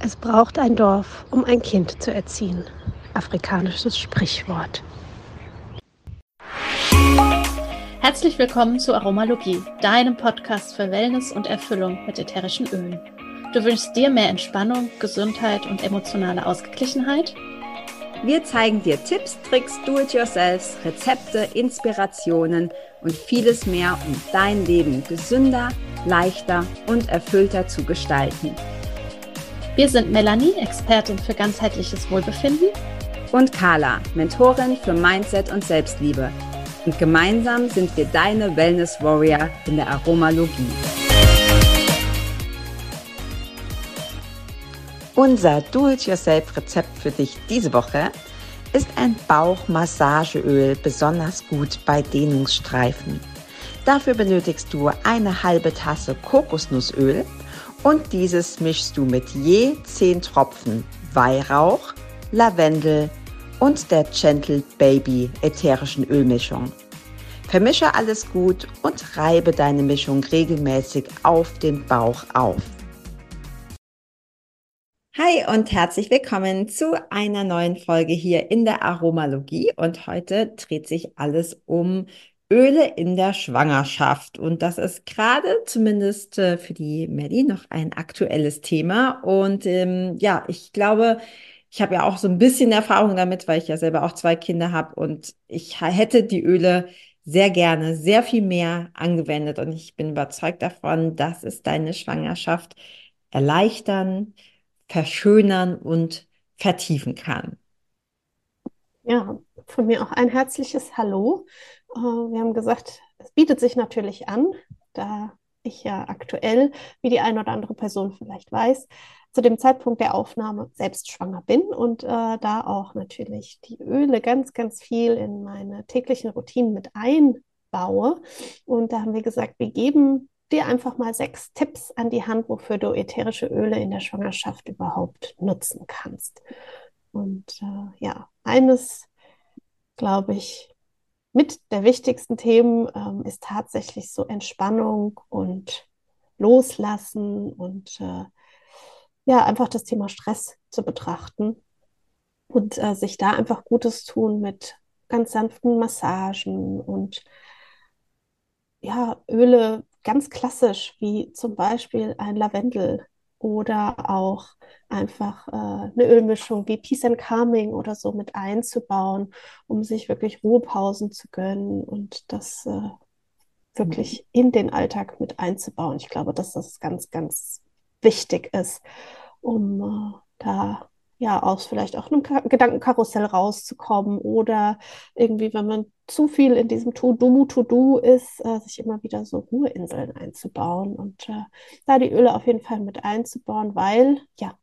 Es braucht ein Dorf, um ein Kind zu erziehen. Afrikanisches Sprichwort. Herzlich willkommen zu Aromalogie, deinem Podcast für Wellness und Erfüllung mit ätherischen Ölen. Du wünschst dir mehr Entspannung, Gesundheit und emotionale Ausgeglichenheit? Wir zeigen dir Tipps, Tricks, Do-it-yourselfs, Rezepte, Inspirationen und vieles mehr, um dein Leben gesünder, leichter und erfüllter zu gestalten. Wir sind Melanie, Expertin für ganzheitliches Wohlbefinden. Und Carla, Mentorin für Mindset und Selbstliebe. Und gemeinsam sind wir deine Wellness Warrior in der Aromalogie. Unser Do-it-yourself-Rezept für dich diese Woche ist ein Bauchmassageöl besonders gut bei Dehnungsstreifen. Dafür benötigst du eine halbe Tasse Kokosnussöl, und dieses mischst du mit je 10 Tropfen Weihrauch, Lavendel und der Gentle Baby ätherischen Ölmischung. Vermische alles gut und reibe deine Mischung regelmäßig auf den Bauch auf. Hi und herzlich willkommen zu einer neuen Folge hier in der Aromalogie. Und heute dreht sich alles um Öle in der Schwangerschaft. Und das ist gerade zumindest äh, für die Melly noch ein aktuelles Thema. Und ähm, ja, ich glaube, ich habe ja auch so ein bisschen Erfahrung damit, weil ich ja selber auch zwei Kinder habe und ich hätte die Öle sehr gerne, sehr viel mehr angewendet. Und ich bin überzeugt davon, dass es deine Schwangerschaft erleichtern, verschönern und vertiefen kann. Ja, von mir auch ein herzliches Hallo. Äh, wir haben gesagt, es bietet sich natürlich an, da ich ja aktuell, wie die eine oder andere Person vielleicht weiß, zu dem Zeitpunkt der Aufnahme selbst schwanger bin und äh, da auch natürlich die Öle ganz, ganz viel in meine täglichen Routinen mit einbaue. Und da haben wir gesagt, wir geben dir einfach mal sechs Tipps an die Hand, wofür du ätherische Öle in der Schwangerschaft überhaupt nutzen kannst. Und äh, ja, eines, glaube ich, mit der wichtigsten Themen ähm, ist tatsächlich so Entspannung und Loslassen und äh, ja, einfach das Thema Stress zu betrachten und äh, sich da einfach Gutes tun mit ganz sanften Massagen und ja, Öle ganz klassisch, wie zum Beispiel ein Lavendel oder auch einfach äh, eine Ölmischung wie Peace and Calming oder so mit einzubauen, um sich wirklich Ruhepausen zu gönnen und das äh, wirklich mhm. in den Alltag mit einzubauen. Ich glaube, dass das ganz, ganz wichtig ist, um äh, da ja aus vielleicht auch einem Gedankenkarussell rauszukommen oder irgendwie, wenn man zu viel in diesem To-Do, To-Do ist, äh, sich immer wieder so Ruheinseln einzubauen und äh, da die Öle auf jeden Fall mit einzubauen, weil ja,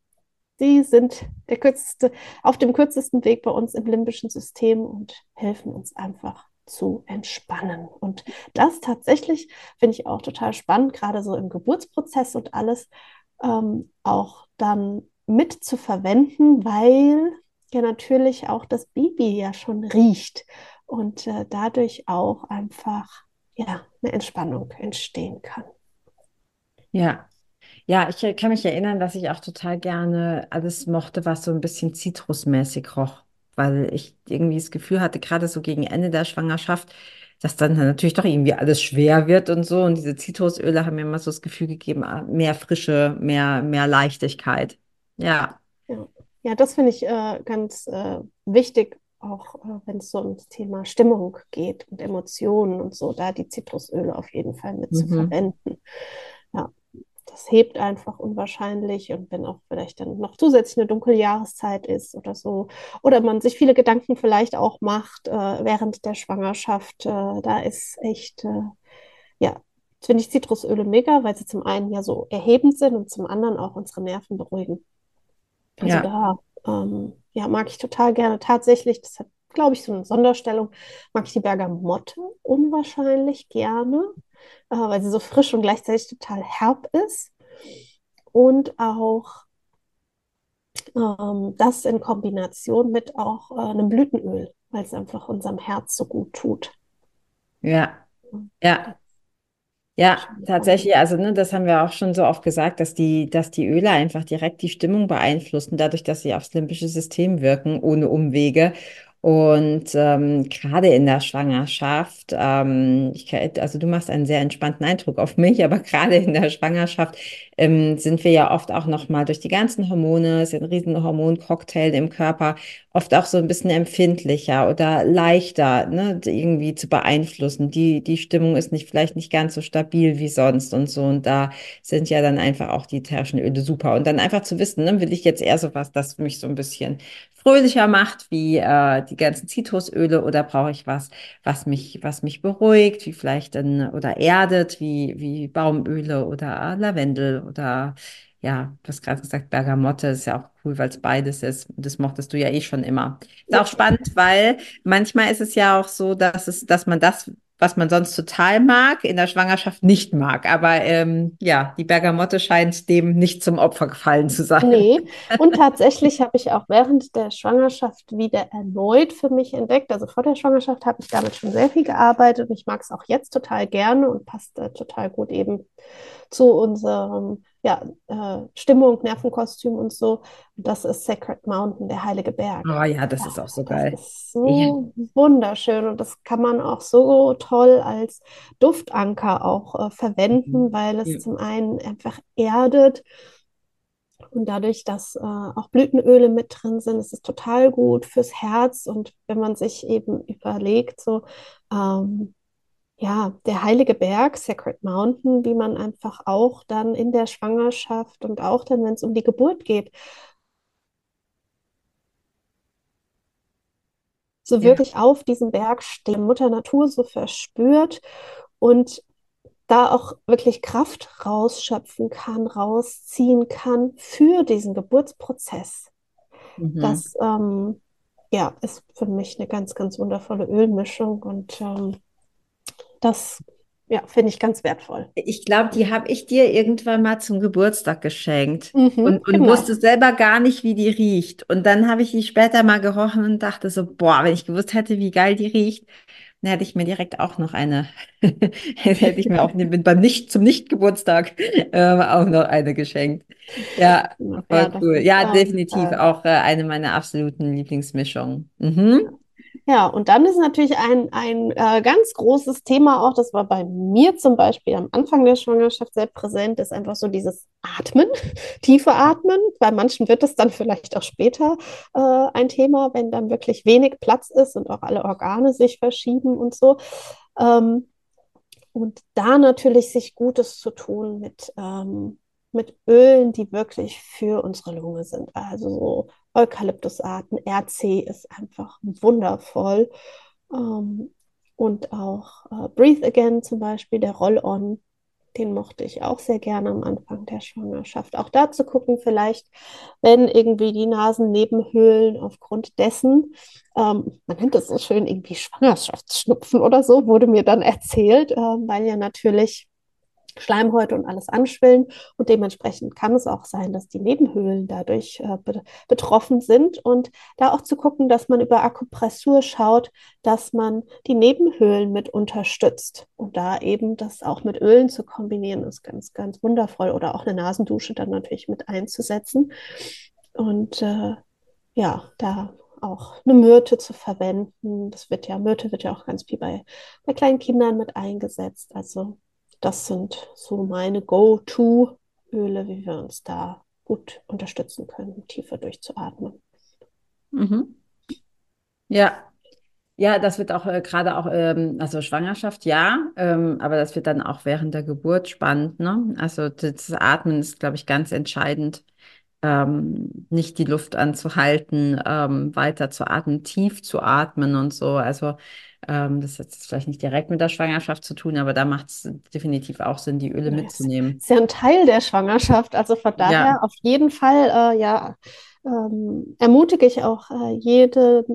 sie sind der kürzeste, auf dem kürzesten Weg bei uns im limbischen System und helfen uns einfach zu entspannen. Und das tatsächlich finde ich auch total spannend, gerade so im Geburtsprozess und alles ähm, auch dann mit zu verwenden, weil ja natürlich auch das Baby ja schon riecht und äh, dadurch auch einfach ja eine Entspannung entstehen kann. Ja. Ja, ich kann mich erinnern, dass ich auch total gerne alles mochte, was so ein bisschen zitrusmäßig roch, weil ich irgendwie das Gefühl hatte, gerade so gegen Ende der Schwangerschaft, dass dann natürlich doch irgendwie alles schwer wird und so. Und diese Zitrusöle haben mir immer so das Gefühl gegeben, ah, mehr Frische, mehr, mehr Leichtigkeit. Ja. Ja, ja das finde ich äh, ganz äh, wichtig, auch äh, wenn es so ums Thema Stimmung geht und Emotionen und so, da die Zitrusöle auf jeden Fall mit mhm. zu verwenden. Ja, das hebt einfach unwahrscheinlich und wenn auch vielleicht dann noch zusätzlich eine dunkle Jahreszeit ist oder so, oder man sich viele Gedanken vielleicht auch macht äh, während der Schwangerschaft, äh, da ist echt, äh, ja, finde ich Zitrusöle mega, weil sie zum einen ja so erhebend sind und zum anderen auch unsere Nerven beruhigen. Also ja. da ähm, ja, mag ich total gerne. Tatsächlich, das hat, glaube ich, so eine Sonderstellung, mag ich die Bergamotte unwahrscheinlich gerne, äh, weil sie so frisch und gleichzeitig total herb ist. Und auch ähm, das in Kombination mit auch äh, einem Blütenöl, weil es einfach unserem Herz so gut tut. Ja, ja. Ja, tatsächlich, also ne, das haben wir auch schon so oft gesagt, dass die, dass die Öle einfach direkt die Stimmung beeinflussen, dadurch, dass sie aufs limbische System wirken, ohne Umwege. Und ähm, gerade in der Schwangerschaft, ähm, ich, also du machst einen sehr entspannten Eindruck auf mich, aber gerade in der Schwangerschaft ähm, sind wir ja oft auch noch mal durch die ganzen Hormone, es ist ein riesen Hormoncocktail im Körper, oft auch so ein bisschen empfindlicher oder leichter, ne, irgendwie zu beeinflussen. Die, die Stimmung ist nicht, vielleicht nicht ganz so stabil wie sonst und so. Und da sind ja dann einfach auch die ätherischen Öle super. Und dann einfach zu wissen, ne, will ich jetzt eher so was, das mich so ein bisschen fröhlicher macht, wie äh, die ganzen Zitrusöle, oder brauche ich was, was mich, was mich beruhigt, wie vielleicht ein, oder erdet, wie, wie Baumöle oder Lavendel oder ja, du hast gerade gesagt, Bergamotte ist ja auch cool, weil es beides ist. Das mochtest du ja eh schon immer. Ist auch spannend, weil manchmal ist es ja auch so, dass es, dass man das, was man sonst total mag, in der Schwangerschaft nicht mag. Aber ähm, ja, die Bergamotte scheint dem nicht zum Opfer gefallen zu sein. Nee, und tatsächlich habe ich auch während der Schwangerschaft wieder erneut für mich entdeckt. Also vor der Schwangerschaft habe ich damit schon sehr viel gearbeitet und ich mag es auch jetzt total gerne und passt äh, total gut eben zu unserem ja, äh, Stimmung, Nervenkostüm und so. das ist Sacred Mountain, der heilige Berg. Oh ja, das ja, ist auch so geil. Das ist so ja. wunderschön und das kann man auch so toll als Duftanker auch äh, verwenden, mhm. weil es ja. zum einen einfach erdet. Und dadurch, dass äh, auch Blütenöle mit drin sind, ist es total gut fürs Herz. Und wenn man sich eben überlegt, so ähm, ja, der heilige Berg, Sacred Mountain, wie man einfach auch dann in der Schwangerschaft und auch dann, wenn es um die Geburt geht, so ja. wirklich auf diesem Berg stehen, Mutter Natur so verspürt und da auch wirklich Kraft rausschöpfen kann, rausziehen kann für diesen Geburtsprozess. Mhm. Das ähm, ja, ist für mich eine ganz, ganz wundervolle Ölmischung und ähm, das ja, finde ich ganz wertvoll. Ich glaube, die habe ich dir irgendwann mal zum Geburtstag geschenkt mhm, und, und genau. wusste selber gar nicht, wie die riecht. Und dann habe ich die später mal gerochen und dachte so, boah, wenn ich gewusst hätte, wie geil die riecht, dann hätte ich mir direkt auch noch eine, hätte ich mir auch beim Nicht zum Nicht-Geburtstag äh, auch noch eine geschenkt. Ja, voll ja, cool. Ja, definitiv auch äh, eine meiner absoluten Lieblingsmischungen. Mhm. Ja, und dann ist natürlich ein, ein äh, ganz großes Thema auch, das war bei mir zum Beispiel am Anfang der Schwangerschaft sehr präsent, ist einfach so dieses Atmen, tiefe Atmen. Bei manchen wird es dann vielleicht auch später äh, ein Thema, wenn dann wirklich wenig Platz ist und auch alle Organe sich verschieben und so. Ähm, und da natürlich sich Gutes zu tun mit, ähm, mit Ölen, die wirklich für unsere Lunge sind. Also so Eukalyptusarten. RC ist einfach wundervoll. Ähm, und auch äh, Breathe Again zum Beispiel, der Roll-On, den mochte ich auch sehr gerne am Anfang der Schwangerschaft. Auch da zu gucken, vielleicht, wenn irgendwie die Nasennebenhöhlen aufgrund dessen, ähm, man nennt es so schön irgendwie Schwangerschaftsschnupfen oder so, wurde mir dann erzählt, äh, weil ja natürlich Schleimhäute und alles anschwillen. Und dementsprechend kann es auch sein, dass die Nebenhöhlen dadurch äh, be betroffen sind. Und da auch zu gucken, dass man über Akupressur schaut, dass man die Nebenhöhlen mit unterstützt. Und da eben das auch mit Ölen zu kombinieren, ist ganz, ganz wundervoll. Oder auch eine Nasendusche dann natürlich mit einzusetzen. Und äh, ja, da auch eine Myrte zu verwenden. Das wird ja, Myrte wird ja auch ganz viel bei, bei kleinen Kindern mit eingesetzt. Also das sind so meine Go-To-Öle, wie wir uns da gut unterstützen können, tiefer durchzuatmen. Mhm. Ja, ja, das wird auch äh, gerade auch, ähm, also Schwangerschaft, ja, ähm, aber das wird dann auch während der Geburt spannend, ne? Also das Atmen ist, glaube ich, ganz entscheidend, ähm, nicht die Luft anzuhalten, ähm, weiter zu atmen, tief zu atmen und so. Also ähm, das hat jetzt vielleicht nicht direkt mit der Schwangerschaft zu tun, aber da macht es definitiv auch Sinn, die Öle mitzunehmen. Das ist ja ein Teil der Schwangerschaft. Also von daher ja. auf jeden Fall, äh, ja, ähm, ermutige ich auch äh, jede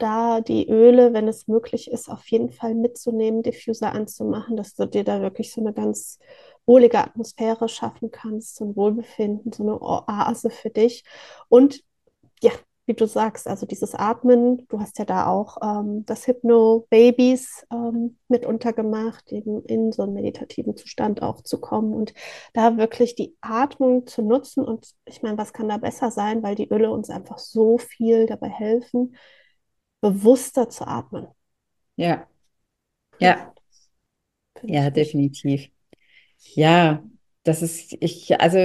da die Öle, wenn es möglich ist, auf jeden Fall mitzunehmen, Diffuser anzumachen, dass du dir da wirklich so eine ganz wohlige Atmosphäre schaffen kannst, so ein Wohlbefinden, so eine Oase für dich. Und ja, wie du sagst, also dieses Atmen, du hast ja da auch ähm, das Hypno-Babys ähm, mit untergemacht, eben in so einen meditativen Zustand auch zu kommen und da wirklich die Atmung zu nutzen. Und ich meine, was kann da besser sein, weil die Öle uns einfach so viel dabei helfen, bewusster zu atmen. Ja. Ja. Ja, definitiv. Ja, das ist, ich, also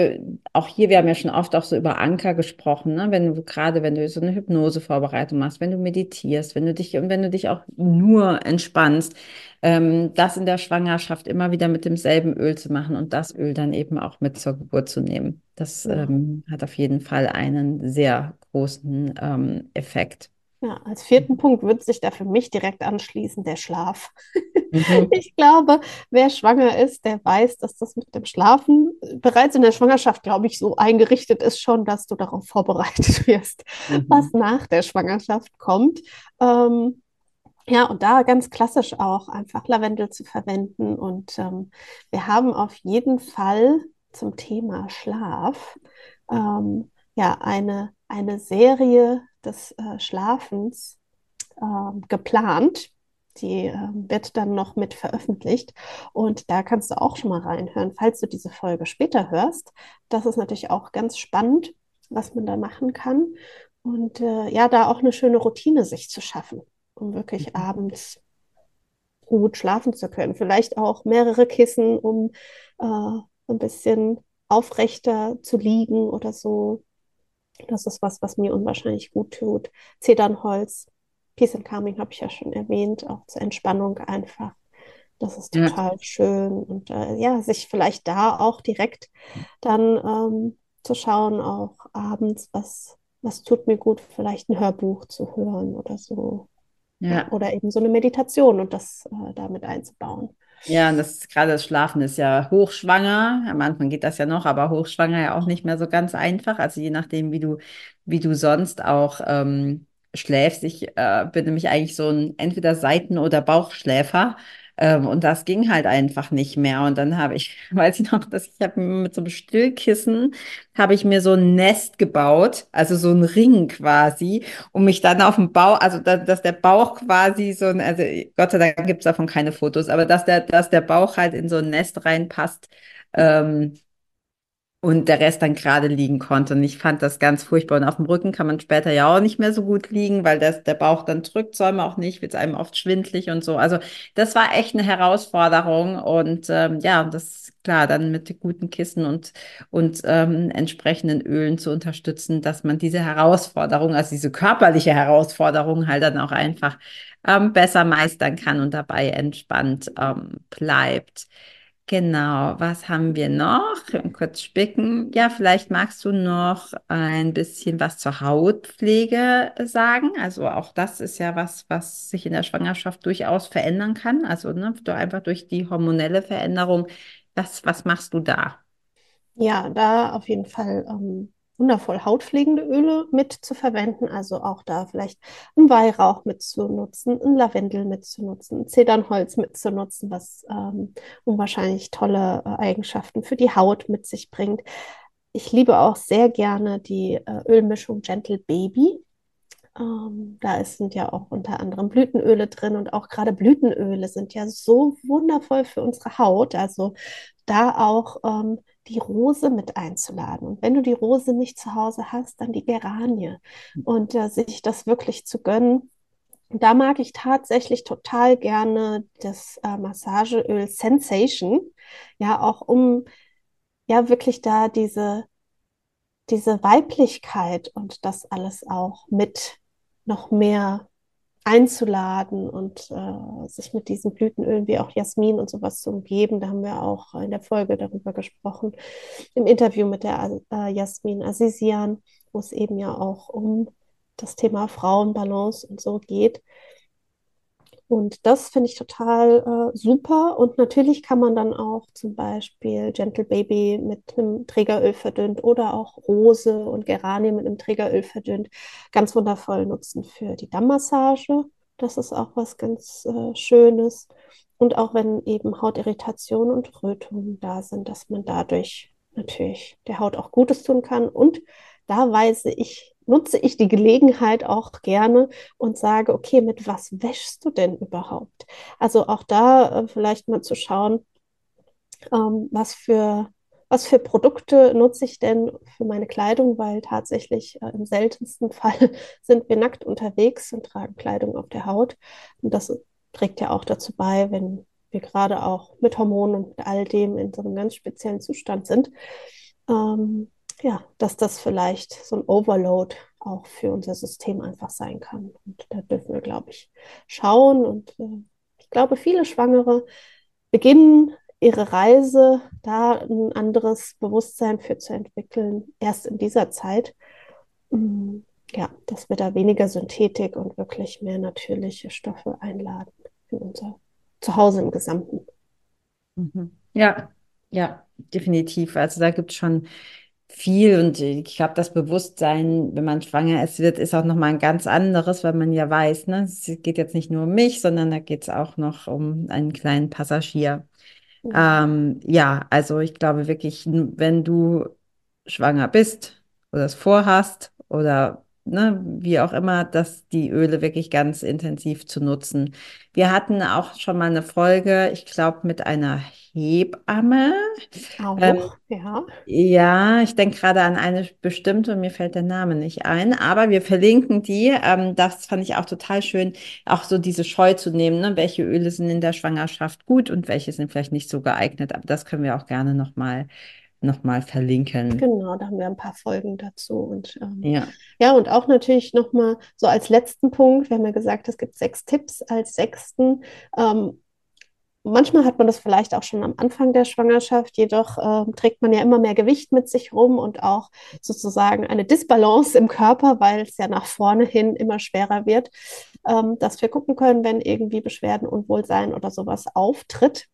auch hier, wir haben ja schon oft auch so über Anker gesprochen, ne? Wenn du gerade, wenn du so eine Hypnosevorbereitung machst, wenn du meditierst, wenn du dich und wenn du dich auch nur entspannst, ähm, das in der Schwangerschaft immer wieder mit demselben Öl zu machen und das Öl dann eben auch mit zur Geburt zu nehmen. Das ja. ähm, hat auf jeden Fall einen sehr großen ähm, Effekt. Ja, als vierten Punkt würde sich da für mich direkt anschließen, der Schlaf. Mhm. Ich glaube, wer schwanger ist, der weiß, dass das mit dem Schlafen bereits in der Schwangerschaft, glaube ich, so eingerichtet ist schon, dass du darauf vorbereitet wirst, mhm. was nach der Schwangerschaft kommt. Ähm, ja, und da ganz klassisch auch einfach Lavendel zu verwenden. Und ähm, wir haben auf jeden Fall zum Thema Schlaf ähm, ja eine, eine Serie des äh, Schlafens äh, geplant. Die äh, wird dann noch mit veröffentlicht. Und da kannst du auch schon mal reinhören, falls du diese Folge später hörst. Das ist natürlich auch ganz spannend, was man da machen kann. Und äh, ja, da auch eine schöne Routine sich zu schaffen, um wirklich mhm. abends gut schlafen zu können. Vielleicht auch mehrere Kissen, um äh, ein bisschen aufrechter zu liegen oder so. Das ist was, was mir unwahrscheinlich gut tut. Zedernholz, Peace and Calming habe ich ja schon erwähnt, auch zur Entspannung einfach. Das ist total ja. schön. Und äh, ja, sich vielleicht da auch direkt dann ähm, zu schauen, auch abends, was, was tut mir gut, vielleicht ein Hörbuch zu hören oder so. Ja. Oder eben so eine Meditation und das äh, damit einzubauen. Ja, und das gerade das Schlafen ist ja hochschwanger. Am Anfang geht das ja noch, aber hochschwanger ja auch nicht mehr so ganz einfach. Also je nachdem, wie du, wie du sonst auch ähm, schläfst. Ich äh, bin nämlich eigentlich so ein entweder Seiten- oder Bauchschläfer. Ähm, und das ging halt einfach nicht mehr. Und dann habe ich, weiß ich noch, dass ich habe mit so einem Stillkissen, habe ich mir so ein Nest gebaut, also so ein Ring quasi, um mich dann auf dem Bauch, also da, dass der Bauch quasi so ein, also Gott sei Dank gibt es davon keine Fotos, aber dass der, dass der Bauch halt in so ein Nest reinpasst. Ähm, und der Rest dann gerade liegen konnte. Und ich fand das ganz furchtbar. Und auf dem Rücken kann man später ja auch nicht mehr so gut liegen, weil das, der Bauch dann drückt, soll man auch nicht, wird es einem oft schwindlig und so. Also das war echt eine Herausforderung. Und ähm, ja, das klar, dann mit guten Kissen und, und ähm, entsprechenden Ölen zu unterstützen, dass man diese Herausforderung, also diese körperliche Herausforderung halt dann auch einfach ähm, besser meistern kann und dabei entspannt ähm, bleibt. Genau, was haben wir noch? Kurz spicken. Ja, vielleicht magst du noch ein bisschen was zur Hautpflege sagen. Also auch das ist ja was, was sich in der Schwangerschaft durchaus verändern kann. Also ne, einfach durch die hormonelle Veränderung. Was, was machst du da? Ja, da auf jeden Fall ähm, wundervoll hautpflegende Öle mit zu verwenden. Also auch da vielleicht einen Weihrauch mitzunutzen, ein Lavendel mitzunutzen, ein Zedernholz mitzunutzen, was ähm, unwahrscheinlich tolle äh, Eigenschaften für die Haut mit sich bringt. Ich liebe auch sehr gerne die äh, Ölmischung Gentle Baby. Ähm, da sind ja auch unter anderem Blütenöle drin und auch gerade Blütenöle sind ja so wundervoll für unsere Haut. Also da auch ähm, die Rose mit einzuladen. Und wenn du die Rose nicht zu Hause hast, dann die Geranie. Und äh, sich das wirklich zu gönnen. Da mag ich tatsächlich total gerne das äh, Massageöl Sensation. Ja, auch um ja wirklich da diese, diese Weiblichkeit und das alles auch mit noch mehr einzuladen und äh, sich mit diesen Blütenölen wie auch Jasmin und sowas zu umgeben. Da haben wir auch in der Folge darüber gesprochen, im Interview mit der äh, Jasmin Azizian, wo es eben ja auch um das Thema Frauenbalance und so geht. Und das finde ich total äh, super. Und natürlich kann man dann auch zum Beispiel Gentle Baby mit einem Trägeröl verdünnt oder auch Rose und Geranie mit einem Trägeröl verdünnt ganz wundervoll nutzen für die Dammmassage. Das ist auch was ganz äh, Schönes. Und auch wenn eben Hautirritation und Rötungen da sind, dass man dadurch natürlich der Haut auch Gutes tun kann. Und da weise ich nutze ich die Gelegenheit auch gerne und sage, okay, mit was wäschst du denn überhaupt? Also auch da äh, vielleicht mal zu schauen, ähm, was für was für Produkte nutze ich denn für meine Kleidung, weil tatsächlich äh, im seltensten Fall sind wir nackt unterwegs und tragen Kleidung auf der Haut. Und das trägt ja auch dazu bei, wenn wir gerade auch mit Hormonen und all dem in so einem ganz speziellen Zustand sind, ähm, ja, dass das vielleicht so ein Overload auch für unser System einfach sein kann. Und da dürfen wir, glaube ich, schauen. Und äh, ich glaube, viele Schwangere beginnen ihre Reise, da ein anderes Bewusstsein für zu entwickeln, erst in dieser Zeit. Mm, ja, dass wir da weniger Synthetik und wirklich mehr natürliche Stoffe einladen in unser Zuhause im Gesamten. Mhm. Ja, ja, definitiv. Also da gibt es schon viel und ich glaube, das Bewusstsein, wenn man schwanger ist, wird, ist auch nochmal ein ganz anderes, weil man ja weiß, ne, es geht jetzt nicht nur um mich, sondern da geht es auch noch um einen kleinen Passagier. Mhm. Ähm, ja, also ich glaube wirklich, wenn du schwanger bist oder es vorhast oder ne, wie auch immer, dass die Öle wirklich ganz intensiv zu nutzen. Wir hatten auch schon mal eine Folge, ich glaube, mit einer Hebamme. Auch, ähm, ja. Ja, ich denke gerade an eine bestimmte und mir fällt der Name nicht ein, aber wir verlinken die. Ähm, das fand ich auch total schön, auch so diese Scheu zu nehmen, ne? welche Öle sind in der Schwangerschaft gut und welche sind vielleicht nicht so geeignet. Aber das können wir auch gerne nochmal noch mal verlinken. Genau, da haben wir ein paar Folgen dazu. Und ähm, ja. ja, und auch natürlich nochmal so als letzten Punkt, wir haben ja gesagt, es gibt sechs Tipps als sechsten. Ähm, Manchmal hat man das vielleicht auch schon am Anfang der Schwangerschaft, jedoch äh, trägt man ja immer mehr Gewicht mit sich rum und auch sozusagen eine Disbalance im Körper, weil es ja nach vorne hin immer schwerer wird, ähm, dass wir gucken können, wenn irgendwie Beschwerden, Unwohlsein oder sowas auftritt,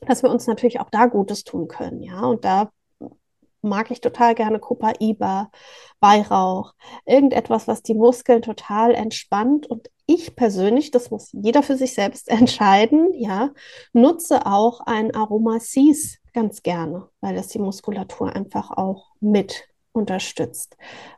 dass wir uns natürlich auch da Gutes tun können. Ja, und da mag ich total gerne Copaiba, Weihrauch, irgendetwas, was die Muskeln total entspannt. Und ich persönlich, das muss jeder für sich selbst entscheiden, ja, nutze auch ein Aromasis ganz gerne, weil das die Muskulatur einfach auch mit unterstützt.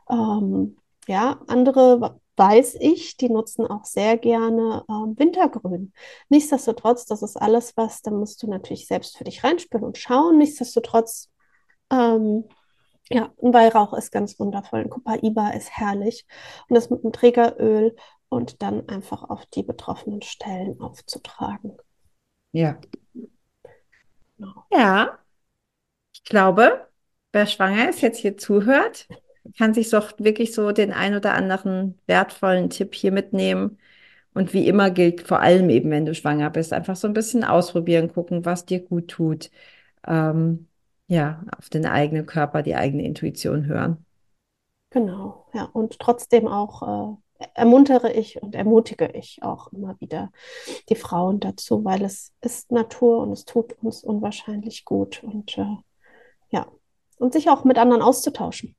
Ähm, ja, andere weiß ich, die nutzen auch sehr gerne ähm, Wintergrün. Nichtsdestotrotz, das ist alles was, da musst du natürlich selbst für dich reinspüren und schauen. Nichtsdestotrotz ähm, ja, ein Weihrauch ist ganz wundervoll. Ein Copaiba ist herrlich. Und das mit einem Trägeröl und dann einfach auf die betroffenen Stellen aufzutragen. Ja. Genau. Ja. Ich glaube, wer schwanger ist, jetzt hier zuhört, kann sich doch wirklich so den ein oder anderen wertvollen Tipp hier mitnehmen. Und wie immer gilt vor allem eben, wenn du schwanger bist, einfach so ein bisschen ausprobieren, gucken, was dir gut tut. Ähm, ja, auf den eigenen Körper, die eigene Intuition hören. Genau, ja. Und trotzdem auch äh, ermuntere ich und ermutige ich auch immer wieder die Frauen dazu, weil es ist Natur und es tut uns unwahrscheinlich gut. Und äh, ja, und sich auch mit anderen auszutauschen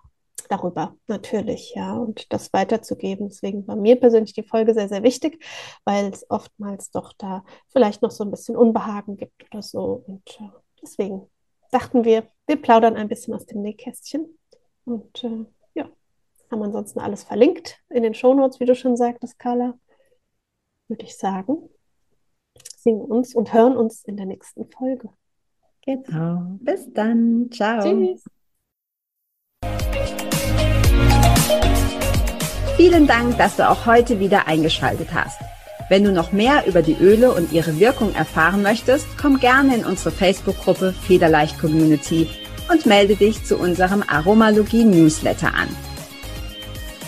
darüber, natürlich, ja, und das weiterzugeben. Deswegen war mir persönlich die Folge sehr, sehr wichtig, weil es oftmals doch da vielleicht noch so ein bisschen Unbehagen gibt oder so. Und äh, deswegen dachten wir, wir plaudern ein bisschen aus dem Nähkästchen. Und äh, haben ansonsten alles verlinkt in den Shownotes, wie du schon sagtest, Carla. Würde ich sagen, singen uns und hören uns in der nächsten Folge. Genau. Bis dann. Ciao. Tschüss. Vielen Dank, dass du auch heute wieder eingeschaltet hast. Wenn du noch mehr über die Öle und ihre Wirkung erfahren möchtest, komm gerne in unsere Facebook-Gruppe Federleicht Community und melde dich zu unserem Aromalogie Newsletter an.